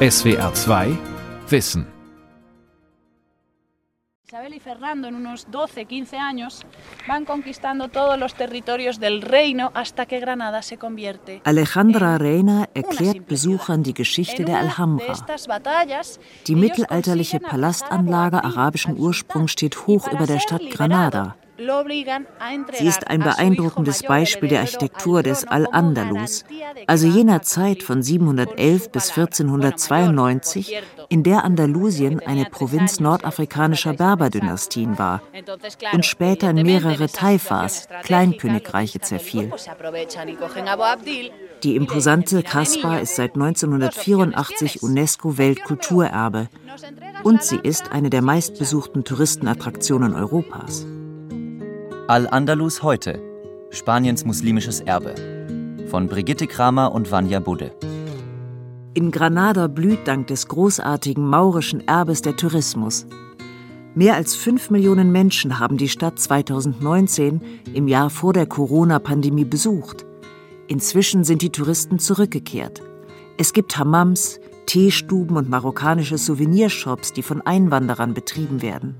SWR 2 Wissen. Isabel y Fernando en unos 12, 15 años van conquistando todos los territorios del reino hasta que Granada se convierte. Alejandra Reina erklärt Besuchern die Geschichte der Alhambra. Die mittelalterliche Palastanlage arabischen Ursprungs steht hoch über der Stadt Granada. Sie ist ein beeindruckendes Beispiel der Architektur des Al-Andalus, also jener Zeit von 711 bis 1492, in der Andalusien eine Provinz nordafrikanischer Berberdynastien war. Und später in mehrere Taifas, Kleinkönigreiche zerfiel. Die imposante Kasbah ist seit 1984 UNESCO-Weltkulturerbe und sie ist eine der meistbesuchten Touristenattraktionen Europas. Al-Andalus heute. Spaniens muslimisches Erbe. Von Brigitte Kramer und Vanja Budde. In Granada blüht dank des großartigen maurischen Erbes der Tourismus. Mehr als fünf Millionen Menschen haben die Stadt 2019, im Jahr vor der Corona-Pandemie, besucht. Inzwischen sind die Touristen zurückgekehrt. Es gibt Hammams, Teestuben und marokkanische Souvenirshops, die von Einwanderern betrieben werden.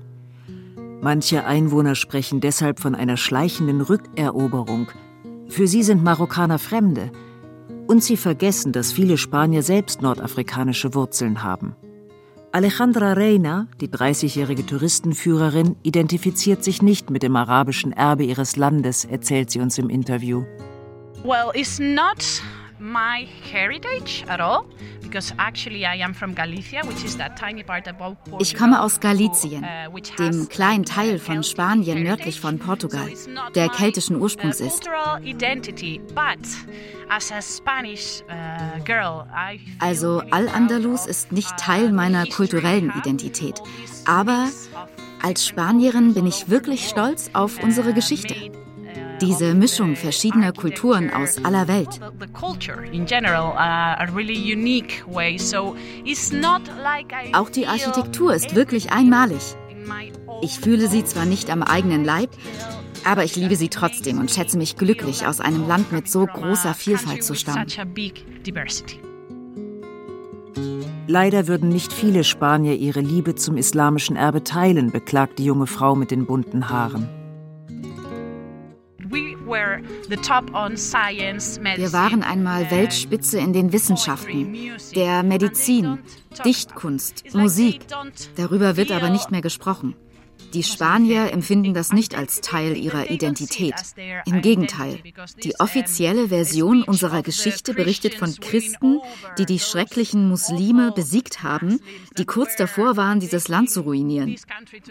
Manche Einwohner sprechen deshalb von einer schleichenden Rückeroberung. Für sie sind Marokkaner Fremde. Und sie vergessen, dass viele Spanier selbst nordafrikanische Wurzeln haben. Alejandra Reina, die 30-jährige Touristenführerin, identifiziert sich nicht mit dem arabischen Erbe ihres Landes, erzählt sie uns im Interview. Well, it's not my heritage at all. Ich komme aus Galicien, uh, dem kleinen Teil von Spanien nördlich von Portugal, der keltischen Ursprungs ist. Uh, also Al-Andalus ist nicht Teil meiner kulturellen Identität, aber als Spanierin bin ich wirklich stolz auf unsere Geschichte. Diese Mischung verschiedener Kulturen aus aller Welt. Uh, Auch die Architektur ist wirklich einmalig. Ich fühle sie zwar nicht am eigenen Leib, aber ich liebe sie trotzdem und schätze mich glücklich, aus einem Land mit so großer Vielfalt zu stammen. Leider würden nicht viele Spanier ihre Liebe zum islamischen Erbe teilen, beklagt die junge Frau mit den bunten Haaren. Wir waren einmal Weltspitze in den Wissenschaften, der Medizin, Dichtkunst, Musik. Darüber wird aber nicht mehr gesprochen. Die Spanier empfinden das nicht als Teil ihrer Identität. Im Gegenteil, die offizielle Version unserer Geschichte berichtet von Christen, die die schrecklichen Muslime besiegt haben, die kurz davor waren, dieses Land zu ruinieren.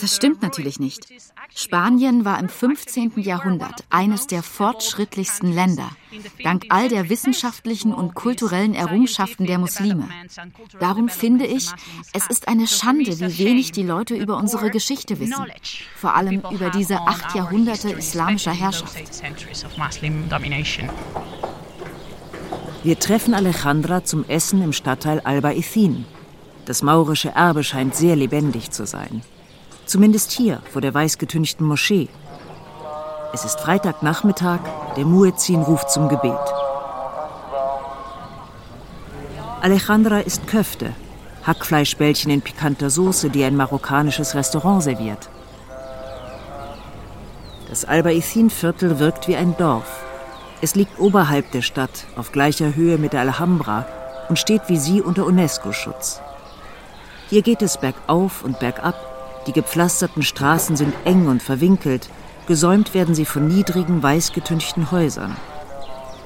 Das stimmt natürlich nicht. Spanien war im 15. Jahrhundert eines der fortschrittlichsten Länder, dank all der wissenschaftlichen und kulturellen Errungenschaften der Muslime. Darum finde ich, es ist eine Schande, wie wenig die Leute über unsere Geschichte wissen vor allem über diese acht Jahrhunderte islamischer Herrschaft. Wir treffen Alejandra zum Essen im Stadtteil Alba Ithin. Das maurische Erbe scheint sehr lebendig zu sein. Zumindest hier vor der weißgetünchten Moschee. Es ist Freitagnachmittag, der Muezzin ruft zum Gebet. Alejandra isst Köfte, Hackfleischbällchen in pikanter Soße, die ein marokkanisches Restaurant serviert. Das Albaicin-Viertel wirkt wie ein Dorf. Es liegt oberhalb der Stadt, auf gleicher Höhe mit der Alhambra und steht wie sie unter UNESCO-Schutz. Hier geht es bergauf und bergab. Die gepflasterten Straßen sind eng und verwinkelt. Gesäumt werden sie von niedrigen, weißgetünchten Häusern.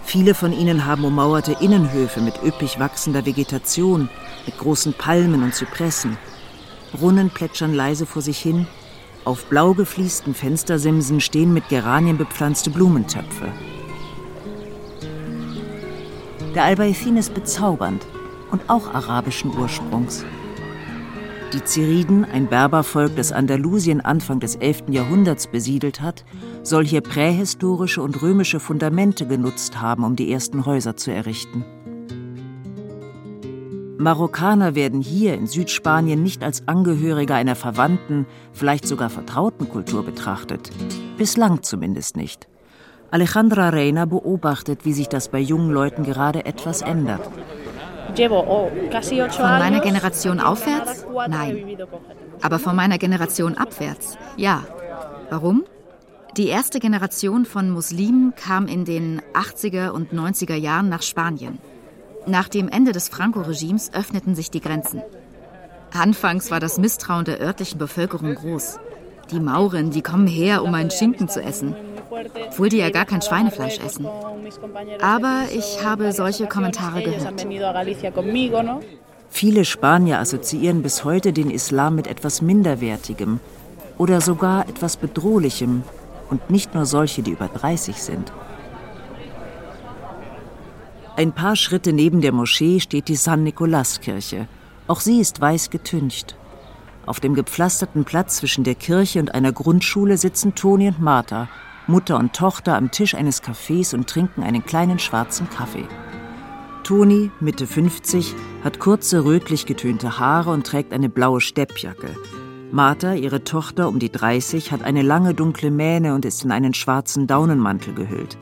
Viele von ihnen haben ummauerte Innenhöfe mit üppig wachsender Vegetation, mit großen Palmen und Zypressen. Brunnen plätschern leise vor sich hin, auf blau gefliesten Fenstersimsen stehen mit Geranien bepflanzte Blumentöpfe. Der Albaicin ist bezaubernd und auch arabischen Ursprungs. Die Ziriden, ein Berbervolk, das Andalusien Anfang des 11. Jahrhunderts besiedelt hat, soll hier prähistorische und römische Fundamente genutzt haben, um die ersten Häuser zu errichten. Marokkaner werden hier in Südspanien nicht als Angehörige einer verwandten, vielleicht sogar vertrauten Kultur betrachtet. Bislang zumindest nicht. Alejandra Reina beobachtet, wie sich das bei jungen Leuten gerade etwas ändert. Von meiner Generation aufwärts? Nein. Aber von meiner Generation abwärts? Ja. Warum? Die erste Generation von Muslimen kam in den 80er und 90er Jahren nach Spanien. Nach dem Ende des Franco-Regimes öffneten sich die Grenzen. Anfangs war das Misstrauen der örtlichen Bevölkerung groß. Die Mauren, die kommen her, um einen Schinken zu essen. Obwohl die ja gar kein Schweinefleisch essen. Aber ich habe solche Kommentare gehört. Viele Spanier assoziieren bis heute den Islam mit etwas Minderwertigem oder sogar etwas Bedrohlichem und nicht nur solche, die über 30 sind. Ein paar Schritte neben der Moschee steht die San Nicolas Kirche. Auch sie ist weiß getüncht. Auf dem gepflasterten Platz zwischen der Kirche und einer Grundschule sitzen Toni und Martha, Mutter und Tochter, am Tisch eines Cafés und trinken einen kleinen schwarzen Kaffee. Toni, Mitte 50, hat kurze rötlich getönte Haare und trägt eine blaue Steppjacke. Martha, ihre Tochter um die 30, hat eine lange dunkle Mähne und ist in einen schwarzen Daunenmantel gehüllt.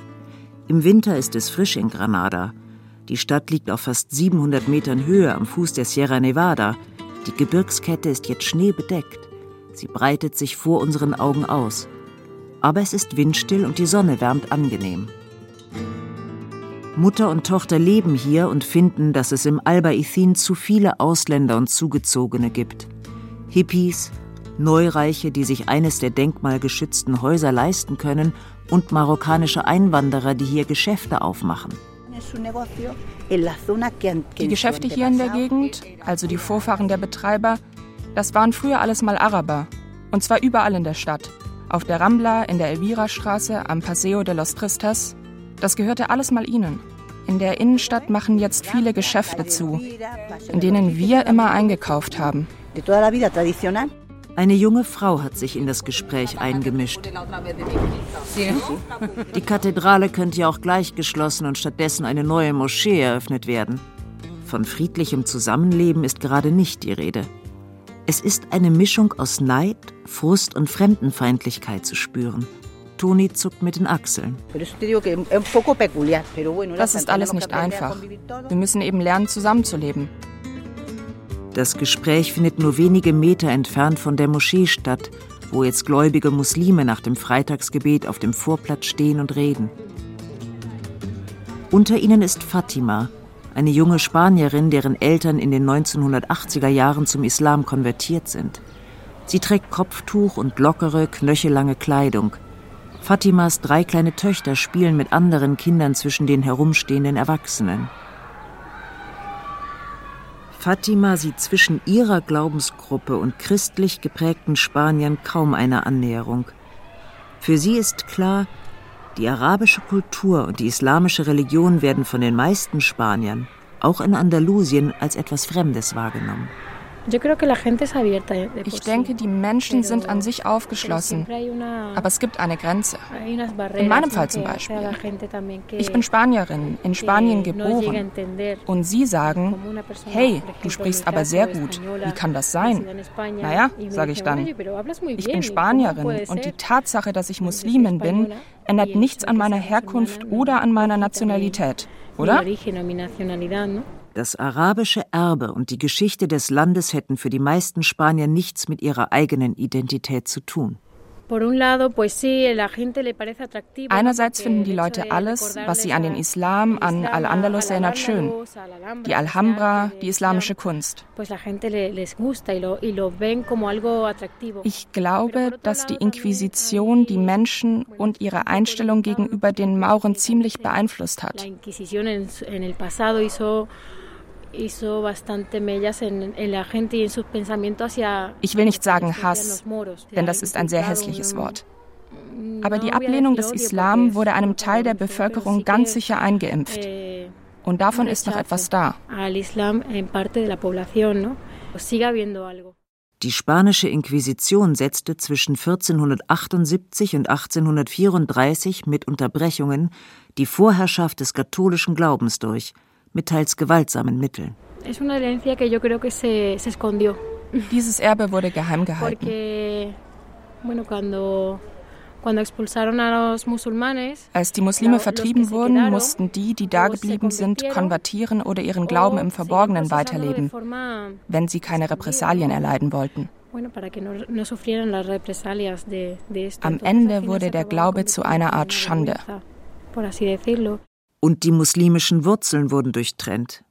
Im Winter ist es frisch in Granada. Die Stadt liegt auf fast 700 Metern Höhe am Fuß der Sierra Nevada. Die Gebirgskette ist jetzt schneebedeckt. Sie breitet sich vor unseren Augen aus. Aber es ist windstill und die Sonne wärmt angenehm. Mutter und Tochter leben hier und finden, dass es im Albaicin zu viele Ausländer und Zugezogene gibt. Hippies, Neureiche, die sich eines der denkmalgeschützten Häuser leisten können, und marokkanische Einwanderer, die hier Geschäfte aufmachen. Die Geschäfte hier in der Gegend, also die Vorfahren der Betreiber, das waren früher alles mal Araber. Und zwar überall in der Stadt. Auf der Rambla, in der Elvira-Straße, am Paseo de los Tristes. Das gehörte alles mal ihnen. In der Innenstadt machen jetzt viele Geschäfte zu, in denen wir immer eingekauft haben. Eine junge Frau hat sich in das Gespräch eingemischt. Die Kathedrale könnte ja auch gleich geschlossen und stattdessen eine neue Moschee eröffnet werden. Von friedlichem Zusammenleben ist gerade nicht die Rede. Es ist eine Mischung aus Neid, Frust und Fremdenfeindlichkeit zu spüren. Toni zuckt mit den Achseln. Das ist alles nicht einfach. Wir müssen eben lernen, zusammenzuleben. Das Gespräch findet nur wenige Meter entfernt von der Moschee statt, wo jetzt gläubige Muslime nach dem Freitagsgebet auf dem Vorplatz stehen und reden. Unter ihnen ist Fatima, eine junge Spanierin, deren Eltern in den 1980er Jahren zum Islam konvertiert sind. Sie trägt Kopftuch und lockere, knöchellange Kleidung. Fatimas drei kleine Töchter spielen mit anderen Kindern zwischen den herumstehenden Erwachsenen. Fatima sieht zwischen ihrer Glaubensgruppe und christlich geprägten Spaniern kaum eine Annäherung. Für sie ist klar, die arabische Kultur und die islamische Religion werden von den meisten Spaniern, auch in Andalusien, als etwas Fremdes wahrgenommen. Ich denke, die Menschen sind an sich aufgeschlossen, aber es gibt eine Grenze. In meinem Fall zum Beispiel. Ich bin Spanierin, in Spanien geboren. Und Sie sagen, hey, du sprichst aber sehr gut. Wie kann das sein? Naja, sage ich dann. Ich bin Spanierin und die Tatsache, dass ich Muslimin bin, ändert nichts an meiner Herkunft oder an meiner Nationalität, oder? Das arabische Erbe und die Geschichte des Landes hätten für die meisten Spanier nichts mit ihrer eigenen Identität zu tun. Einerseits finden die Leute alles, was sie an den Islam, an Al-Andalus erinnert, schön. Die Alhambra, die islamische Kunst. Ich glaube, dass die Inquisition die Menschen und ihre Einstellung gegenüber den Mauren ziemlich beeinflusst hat. Ich will nicht sagen Hass, denn das ist ein sehr hässliches Wort. Aber die Ablehnung des Islam wurde einem Teil der Bevölkerung ganz sicher eingeimpft. Eh, Und davon ist noch etwas da. Die spanische Inquisition setzte zwischen 1478 und 1834 mit Unterbrechungen die Vorherrschaft des katholischen Glaubens durch – mit teils gewaltsamen Mitteln. Dieses Erbe wurde geheim gehalten. Als die Muslime vertrieben wurden, mussten die, die dageblieben sind, konvertieren oder ihren Glauben im Verborgenen weiterleben, wenn sie keine Repressalien erleiden wollten. Am Ende wurde der Glaube zu einer Art Schande. Und die muslimischen Wurzeln wurden durchtrennt.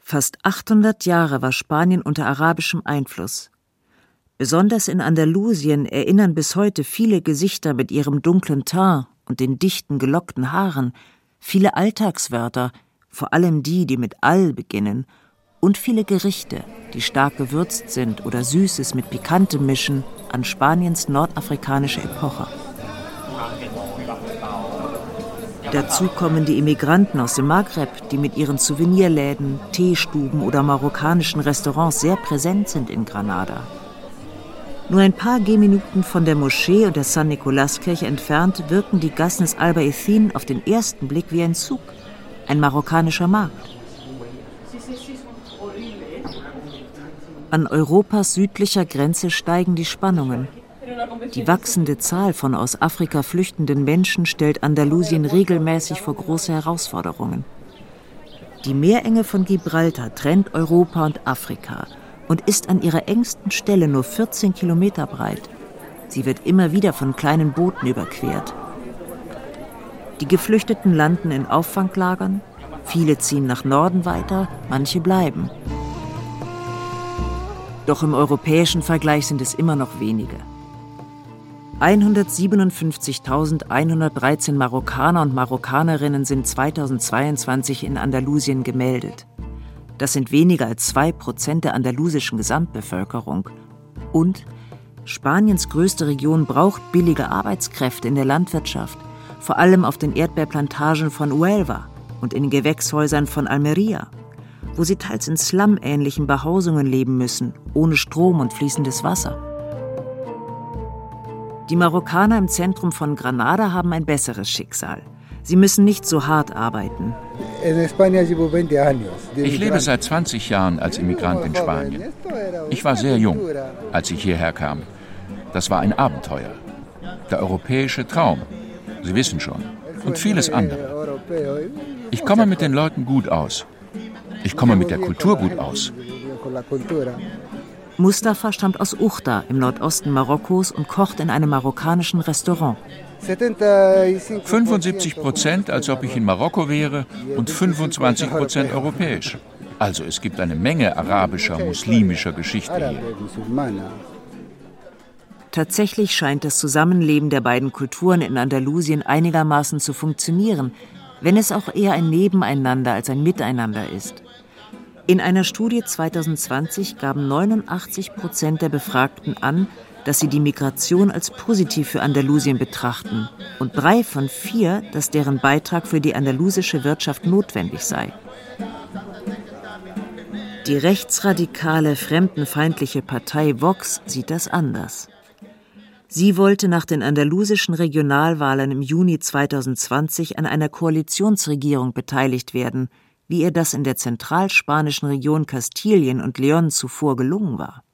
Fast 800 Jahre war Spanien unter arabischem Einfluss. Besonders in Andalusien erinnern bis heute viele Gesichter mit ihrem dunklen Teint und den dichten gelockten Haaren, viele Alltagswörter, vor allem die, die mit all beginnen, und viele Gerichte, die stark gewürzt sind oder Süßes mit Pikantem mischen, an Spaniens nordafrikanische Epoche. Dazu kommen die Immigranten aus dem Maghreb, die mit ihren Souvenirläden, Teestuben oder marokkanischen Restaurants sehr präsent sind in Granada. Nur ein paar Gehminuten von der Moschee und der San Nicolás-Kirche entfernt wirken die Gassen des Albaicin auf den ersten Blick wie ein Zug, ein marokkanischer Markt. An Europas südlicher Grenze steigen die Spannungen. Die wachsende Zahl von aus Afrika flüchtenden Menschen stellt Andalusien regelmäßig vor große Herausforderungen. Die Meerenge von Gibraltar trennt Europa und Afrika und ist an ihrer engsten Stelle nur 14 Kilometer breit. Sie wird immer wieder von kleinen Booten überquert. Die Geflüchteten landen in Auffanglagern, viele ziehen nach Norden weiter, manche bleiben. Doch im europäischen Vergleich sind es immer noch wenige. 157.113 Marokkaner und Marokkanerinnen sind 2022 in Andalusien gemeldet. Das sind weniger als zwei Prozent der andalusischen Gesamtbevölkerung. Und Spaniens größte Region braucht billige Arbeitskräfte in der Landwirtschaft, vor allem auf den Erdbeerplantagen von Huelva und in den Gewächshäusern von Almeria, wo sie teils in slum-ähnlichen Behausungen leben müssen, ohne Strom und fließendes Wasser. Die Marokkaner im Zentrum von Granada haben ein besseres Schicksal. Sie müssen nicht so hart arbeiten. Ich lebe seit 20 Jahren als Immigrant in Spanien. Ich war sehr jung, als ich hierher kam. Das war ein Abenteuer. Der europäische Traum. Sie wissen schon. Und vieles andere. Ich komme mit den Leuten gut aus. Ich komme mit der Kultur gut aus. Mustafa stammt aus Uchta im Nordosten Marokkos und kocht in einem marokkanischen Restaurant. 75 Prozent, als ob ich in Marokko wäre, und 25 Prozent europäisch. Also es gibt eine Menge arabischer, muslimischer Geschichte hier. Tatsächlich scheint das Zusammenleben der beiden Kulturen in Andalusien einigermaßen zu funktionieren, wenn es auch eher ein Nebeneinander als ein Miteinander ist. In einer Studie 2020 gaben 89 Prozent der Befragten an, dass sie die Migration als positiv für Andalusien betrachten und drei von vier, dass deren Beitrag für die andalusische Wirtschaft notwendig sei. Die rechtsradikale, fremdenfeindliche Partei Vox sieht das anders. Sie wollte nach den andalusischen Regionalwahlen im Juni 2020 an einer Koalitionsregierung beteiligt werden – wie ihr das in der zentralspanischen Region Kastilien und Leon zuvor gelungen war.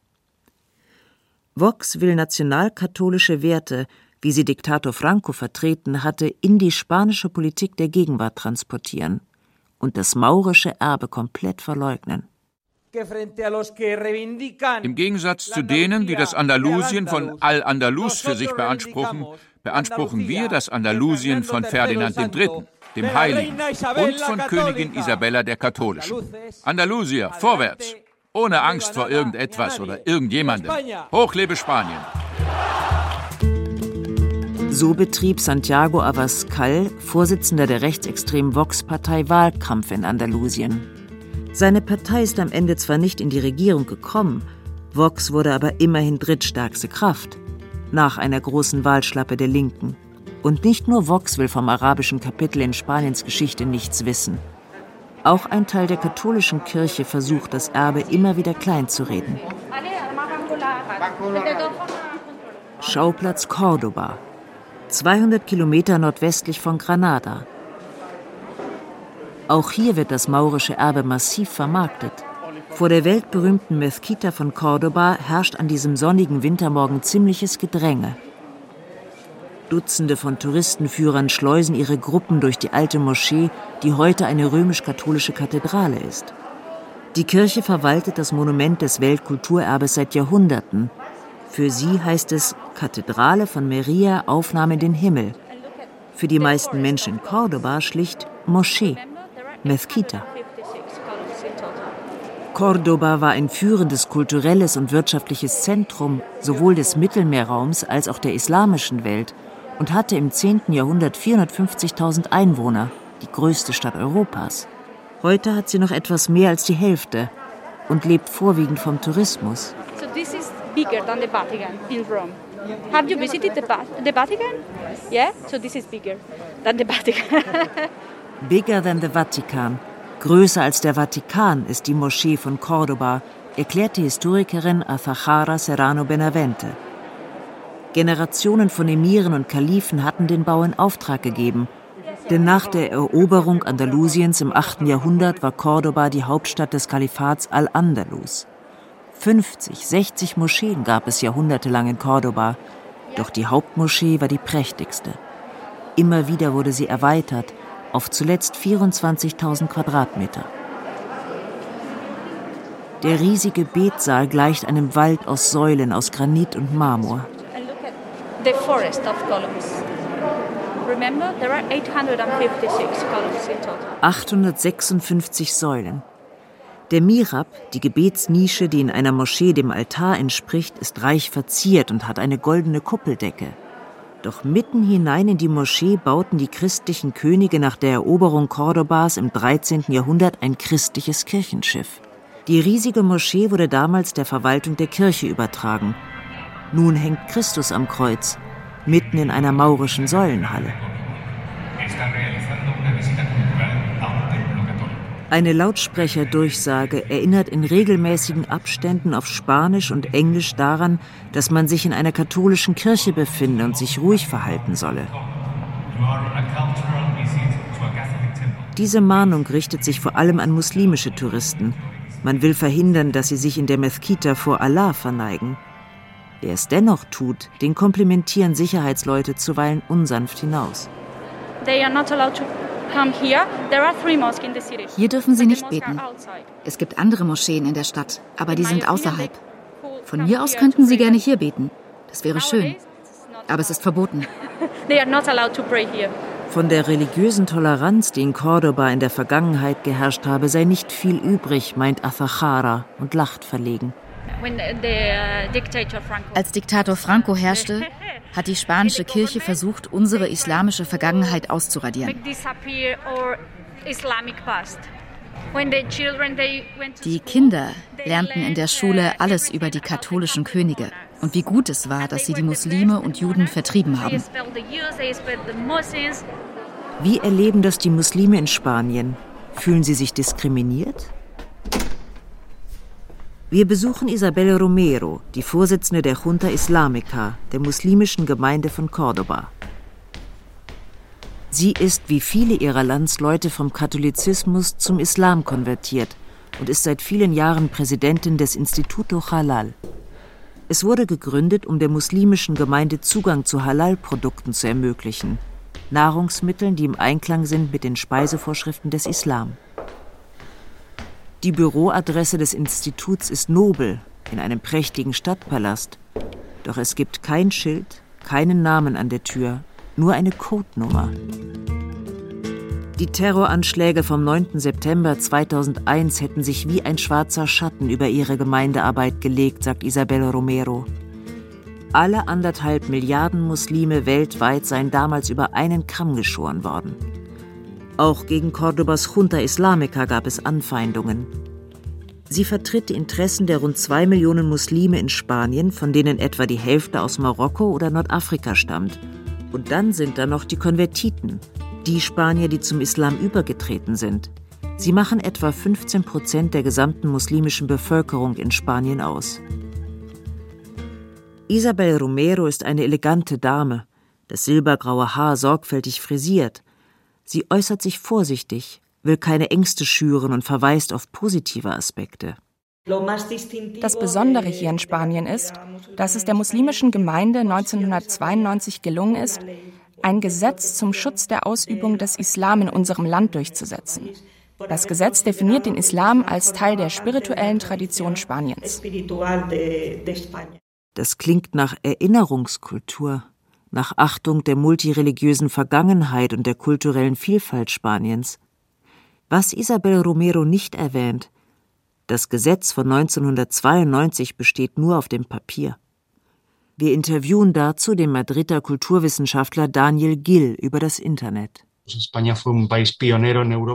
Vox will nationalkatholische Werte, wie sie Diktator Franco vertreten hatte, in die spanische Politik der Gegenwart transportieren und das maurische Erbe komplett verleugnen. Im Gegensatz zu denen, die das Andalusien von Al-Andalus für sich beanspruchen, beanspruchen wir das Andalusien von Ferdinand III dem Heiligen, und von Königin Isabella der Katholischen. Andalusier, vorwärts! Ohne Angst vor irgendetwas oder irgendjemandem. Hoch lebe Spanien! So betrieb Santiago Abascal, Vorsitzender der rechtsextremen Vox-Partei, Wahlkampf in Andalusien. Seine Partei ist am Ende zwar nicht in die Regierung gekommen, Vox wurde aber immerhin drittstärkste Kraft, nach einer großen Wahlschlappe der Linken. Und nicht nur Vox will vom arabischen Kapitel in Spaniens Geschichte nichts wissen. Auch ein Teil der katholischen Kirche versucht, das Erbe immer wieder kleinzureden. Schauplatz Cordoba, 200 Kilometer nordwestlich von Granada. Auch hier wird das maurische Erbe massiv vermarktet. Vor der weltberühmten Mezquita von Cordoba herrscht an diesem sonnigen Wintermorgen ziemliches Gedränge. Dutzende von Touristenführern schleusen ihre Gruppen durch die alte Moschee, die heute eine römisch-katholische Kathedrale ist. Die Kirche verwaltet das Monument des Weltkulturerbes seit Jahrhunderten. Für sie heißt es Kathedrale von Meria, Aufnahme in den Himmel. Für die meisten Menschen in Cordoba schlicht Moschee, Mezquita. Cordoba war ein führendes kulturelles und wirtschaftliches Zentrum sowohl des Mittelmeerraums als auch der islamischen Welt und hatte im 10. Jahrhundert 450.000 Einwohner, die größte Stadt Europas. Heute hat sie noch etwas mehr als die Hälfte und lebt vorwiegend vom Tourismus. So this is bigger than the Vatican in Rome. Have you visited the, the Vatican? Yeah, so this is bigger than the Vatican. bigger than the Vatican. Größer als der Vatikan ist die Moschee von Cordoba, erklärt die Historikerin Azahara Serrano Benavente. Generationen von Emiren und Kalifen hatten den Bau in Auftrag gegeben, denn nach der Eroberung Andalusiens im 8. Jahrhundert war Cordoba die Hauptstadt des Kalifats Al-Andalus. 50, 60 Moscheen gab es jahrhundertelang in Cordoba, doch die Hauptmoschee war die prächtigste. Immer wieder wurde sie erweitert, auf zuletzt 24.000 Quadratmeter. Der riesige Betsaal gleicht einem Wald aus Säulen aus Granit und Marmor. The forest of columns. Remember, there are 856 columns in total. 856 Säulen. Der Mirab, die Gebetsnische, die in einer Moschee dem Altar entspricht, ist reich verziert und hat eine goldene Kuppeldecke. Doch mitten hinein in die Moschee bauten die christlichen Könige nach der Eroberung Cordobas im 13. Jahrhundert ein christliches Kirchenschiff. Die riesige Moschee wurde damals der Verwaltung der Kirche übertragen. Nun hängt Christus am Kreuz, mitten in einer maurischen Säulenhalle. Eine Lautsprecherdurchsage erinnert in regelmäßigen Abständen auf Spanisch und Englisch daran, dass man sich in einer katholischen Kirche befinde und sich ruhig verhalten solle. Diese Mahnung richtet sich vor allem an muslimische Touristen. Man will verhindern, dass sie sich in der Mezquita vor Allah verneigen. Wer es dennoch tut, den komplimentieren Sicherheitsleute zuweilen unsanft hinaus. Hier dürfen Sie nicht beten. Es gibt andere Moscheen in der Stadt, aber die sind außerhalb. Von mir aus könnten Sie gerne hier beten. Das wäre schön. Aber es ist verboten. Von der religiösen Toleranz, die in Cordoba in der Vergangenheit geherrscht habe, sei nicht viel übrig, meint Azahara und lacht verlegen. Als Diktator Franco herrschte, hat die spanische Kirche versucht, unsere islamische Vergangenheit auszuradieren. Die Kinder lernten in der Schule alles über die katholischen Könige und wie gut es war, dass sie die Muslime und Juden vertrieben haben. Wie erleben das die Muslime in Spanien? Fühlen sie sich diskriminiert? Wir besuchen Isabel Romero, die Vorsitzende der Junta Islamica, der muslimischen Gemeinde von Cordoba. Sie ist wie viele ihrer Landsleute vom Katholizismus zum Islam konvertiert und ist seit vielen Jahren Präsidentin des Instituto Halal. Es wurde gegründet, um der muslimischen Gemeinde Zugang zu Halal-Produkten zu ermöglichen, Nahrungsmitteln, die im Einklang sind mit den Speisevorschriften des Islam. Die Büroadresse des Instituts ist nobel, in einem prächtigen Stadtpalast. Doch es gibt kein Schild, keinen Namen an der Tür, nur eine Codenummer. Die Terroranschläge vom 9. September 2001 hätten sich wie ein schwarzer Schatten über ihre Gemeindearbeit gelegt, sagt Isabel Romero. Alle anderthalb Milliarden Muslime weltweit seien damals über einen Kamm geschoren worden. Auch gegen Cordobas Junta Islamica gab es Anfeindungen. Sie vertritt die Interessen der rund zwei Millionen Muslime in Spanien, von denen etwa die Hälfte aus Marokko oder Nordafrika stammt. Und dann sind da noch die Konvertiten, die Spanier, die zum Islam übergetreten sind. Sie machen etwa 15 Prozent der gesamten muslimischen Bevölkerung in Spanien aus. Isabel Romero ist eine elegante Dame, das silbergraue Haar sorgfältig frisiert, Sie äußert sich vorsichtig, will keine Ängste schüren und verweist auf positive Aspekte. Das Besondere hier in Spanien ist, dass es der muslimischen Gemeinde 1992 gelungen ist, ein Gesetz zum Schutz der Ausübung des Islam in unserem Land durchzusetzen. Das Gesetz definiert den Islam als Teil der spirituellen Tradition Spaniens. Das klingt nach Erinnerungskultur, nach Achtung der multireligiösen Vergangenheit und der kulturellen Vielfalt Spaniens. Was Isabel Romero nicht erwähnt, das Gesetz von 1992 besteht nur auf dem Papier. Wir interviewen dazu den Madrider Kulturwissenschaftler Daniel Gill über das Internet.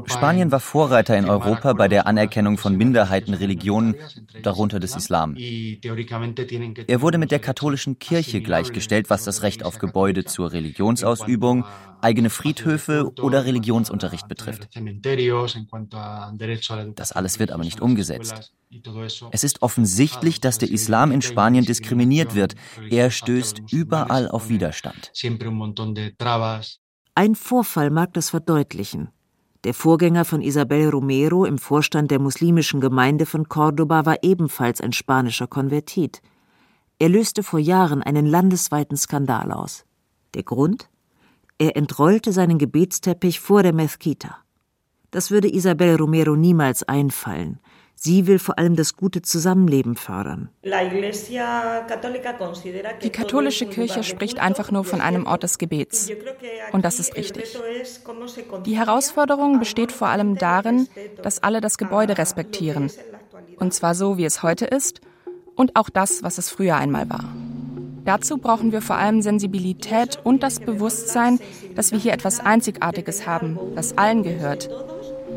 Spanien war Vorreiter in Europa bei der Anerkennung von Minderheitenreligionen, darunter des Islam. Er wurde mit der katholischen Kirche gleichgestellt, was das Recht auf Gebäude zur Religionsausübung, eigene Friedhöfe oder Religionsunterricht betrifft. Das alles wird aber nicht umgesetzt. Es ist offensichtlich, dass der Islam in Spanien diskriminiert wird. Er stößt überall auf Widerstand. Ein Vorfall mag das verdeutlichen. Der Vorgänger von Isabel Romero im Vorstand der muslimischen Gemeinde von Cordoba war ebenfalls ein spanischer Konvertit. Er löste vor Jahren einen landesweiten Skandal aus. Der Grund? Er entrollte seinen Gebetsteppich vor der Mezquita. Das würde Isabel Romero niemals einfallen. Sie will vor allem das gute Zusammenleben fördern. Die katholische Kirche spricht einfach nur von einem Ort des Gebets. Und das ist richtig. Die Herausforderung besteht vor allem darin, dass alle das Gebäude respektieren. Und zwar so, wie es heute ist und auch das, was es früher einmal war. Dazu brauchen wir vor allem Sensibilität und das Bewusstsein, dass wir hier etwas Einzigartiges haben, das allen gehört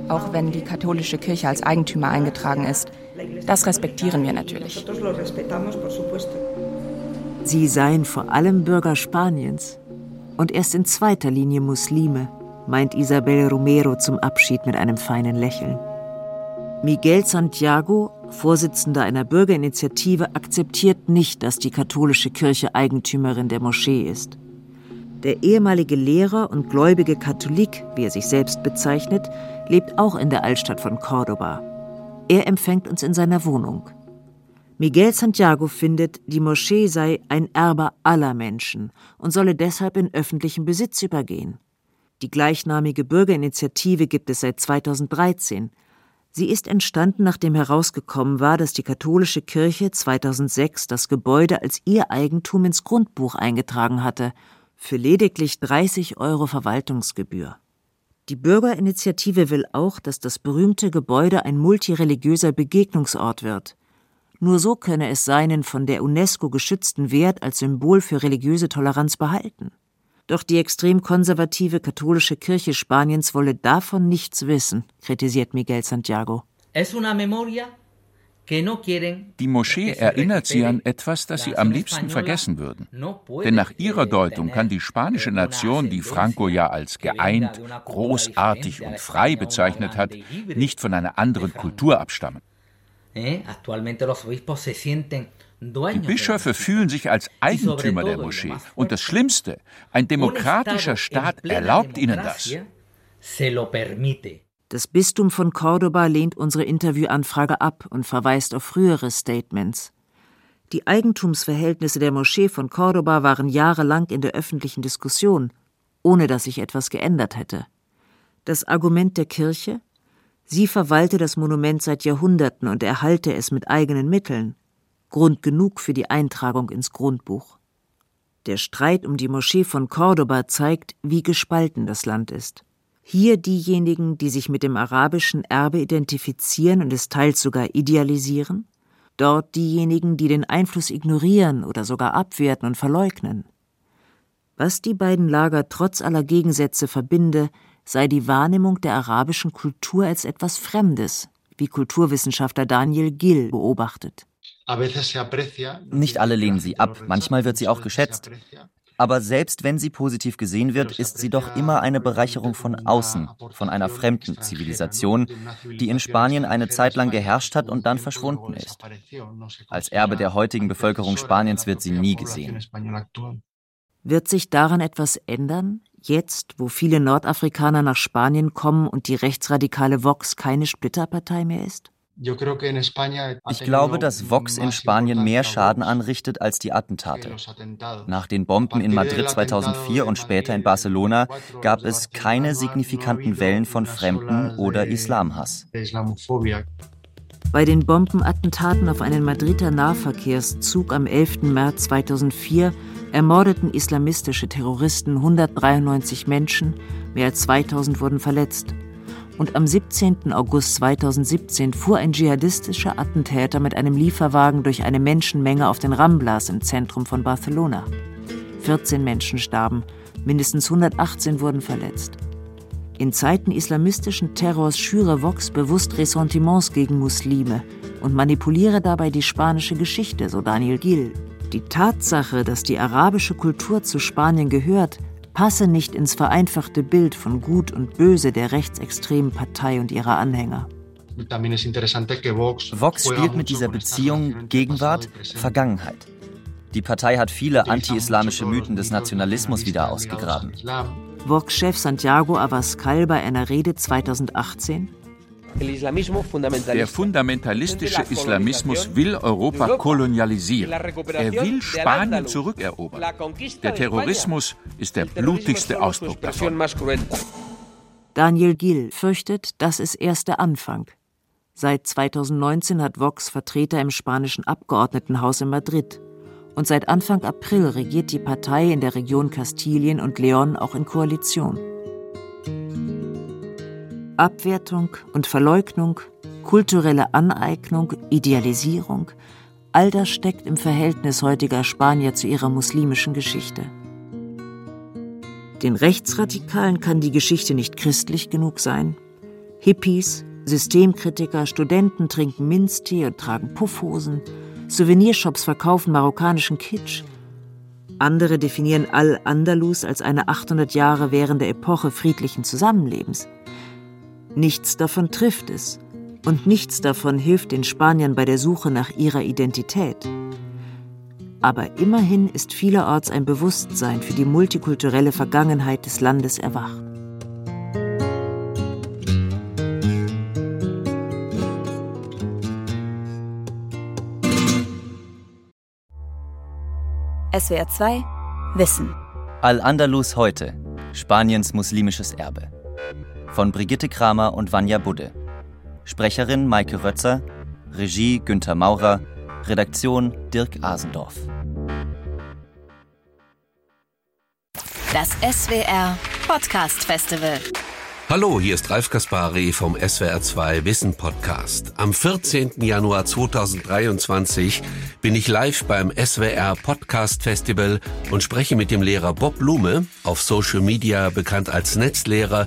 auch wenn die katholische Kirche als Eigentümer eingetragen ist. Das respektieren wir natürlich. Sie seien vor allem Bürger Spaniens und erst in zweiter Linie Muslime, meint Isabel Romero zum Abschied mit einem feinen Lächeln. Miguel Santiago, Vorsitzender einer Bürgerinitiative, akzeptiert nicht, dass die katholische Kirche Eigentümerin der Moschee ist. Der ehemalige Lehrer und gläubige Katholik, wie er sich selbst bezeichnet, lebt auch in der Altstadt von Cordoba. Er empfängt uns in seiner Wohnung. Miguel Santiago findet, die Moschee sei ein Erbe aller Menschen und solle deshalb in öffentlichen Besitz übergehen. Die gleichnamige Bürgerinitiative gibt es seit 2013. Sie ist entstanden, nachdem herausgekommen war, dass die katholische Kirche 2006 das Gebäude als ihr Eigentum ins Grundbuch eingetragen hatte für lediglich 30 Euro Verwaltungsgebühr. Die Bürgerinitiative will auch, dass das berühmte Gebäude ein multireligiöser Begegnungsort wird. Nur so könne es seinen von der UNESCO geschützten Wert als Symbol für religiöse Toleranz behalten. Doch die extrem konservative katholische Kirche Spaniens wolle davon nichts wissen, kritisiert Miguel Santiago. Es una memoria die Moschee erinnert sie an etwas, das sie am liebsten vergessen würden. Denn nach ihrer Deutung kann die spanische Nation, die Franco ja als geeint, großartig und frei bezeichnet hat, nicht von einer anderen Kultur abstammen. Eh, die Bischöfe fühlen sich als Eigentümer der Moschee. Und das Schlimmste, ein demokratischer Staat erlaubt ihnen das. Das Bistum von Cordoba lehnt unsere Interviewanfrage ab und verweist auf frühere Statements. Die Eigentumsverhältnisse der Moschee von Cordoba waren jahrelang in der öffentlichen Diskussion, ohne dass sich etwas geändert hätte. Das Argument der Kirche? Sie verwalte das Monument seit Jahrhunderten und erhalte es mit eigenen Mitteln. Grund genug für die Eintragung ins Grundbuch. Der Streit um die Moschee von Cordoba zeigt, wie gespalten das Land ist. Hier diejenigen, die sich mit dem arabischen Erbe identifizieren und es teils sogar idealisieren, dort diejenigen, die den Einfluss ignorieren oder sogar abwerten und verleugnen. Was die beiden Lager trotz aller Gegensätze verbinde, sei die Wahrnehmung der arabischen Kultur als etwas Fremdes, wie Kulturwissenschaftler Daniel Gill beobachtet. Nicht alle lehnen sie ab, manchmal wird sie auch geschätzt. Aber selbst wenn sie positiv gesehen wird, ist sie doch immer eine Bereicherung von außen, von einer fremden Zivilisation, die in Spanien eine Zeit lang geherrscht hat und dann verschwunden ist. Als Erbe der heutigen Bevölkerung Spaniens wird sie nie gesehen. Wird sich daran etwas ändern, jetzt, wo viele Nordafrikaner nach Spanien kommen und die rechtsradikale Vox keine Splitterpartei mehr ist? Ich glaube, dass Vox in Spanien mehr Schaden anrichtet als die Attentate. Nach den Bomben in Madrid 2004 und später in Barcelona gab es keine signifikanten Wellen von Fremden- oder Islamhass. Bei den Bombenattentaten auf einen Madrider Nahverkehrszug am 11. März 2004 ermordeten islamistische Terroristen 193 Menschen, mehr als 2000 wurden verletzt und am 17. August 2017 fuhr ein dschihadistischer Attentäter mit einem Lieferwagen durch eine Menschenmenge auf den Ramblas im Zentrum von Barcelona. 14 Menschen starben, mindestens 118 wurden verletzt. In Zeiten islamistischen Terrors schüre Vox bewusst Ressentiments gegen Muslime und manipuliere dabei die spanische Geschichte, so Daniel Gil. Die Tatsache, dass die arabische Kultur zu Spanien gehört, passe nicht ins vereinfachte Bild von Gut und Böse der rechtsextremen Partei und ihrer Anhänger. Vox spielt mit dieser Beziehung Gegenwart, Vergangenheit. Die Partei hat viele anti-islamische Mythen des Nationalismus wieder ausgegraben. Vox-Chef Santiago Abascal bei einer Rede 2018 der fundamentalistische Islamismus will Europa kolonialisieren. Er will Spanien zurückerobern. Der Terrorismus ist der blutigste Ausdruck davon. Daniel Gil fürchtet, das ist erst der Anfang. Seit 2019 hat Vox Vertreter im spanischen Abgeordnetenhaus in Madrid. Und seit Anfang April regiert die Partei in der Region Kastilien und Leon auch in Koalition. Abwertung und Verleugnung, kulturelle Aneignung, Idealisierung, all das steckt im Verhältnis heutiger Spanier zu ihrer muslimischen Geschichte. Den Rechtsradikalen kann die Geschichte nicht christlich genug sein. Hippies, Systemkritiker, Studenten trinken Minztee und tragen Puffhosen. Souvenirshops verkaufen marokkanischen Kitsch. Andere definieren Al-Andalus als eine 800 Jahre währende Epoche friedlichen Zusammenlebens. Nichts davon trifft es und nichts davon hilft den Spaniern bei der Suche nach ihrer Identität. Aber immerhin ist vielerorts ein Bewusstsein für die multikulturelle Vergangenheit des Landes erwacht. SWR 2 Wissen. Al-Andalus heute. Spaniens muslimisches Erbe von Brigitte Kramer und Vanja Budde. Sprecherin Maike Rötzer, Regie Günther Maurer, Redaktion Dirk Asendorf. Das SWR Podcast Festival. Hallo, hier ist Ralf Kaspari vom SWR2 Wissen Podcast. Am 14. Januar 2023 bin ich live beim SWR Podcast Festival und spreche mit dem Lehrer Bob Blume, auf Social Media bekannt als Netzlehrer,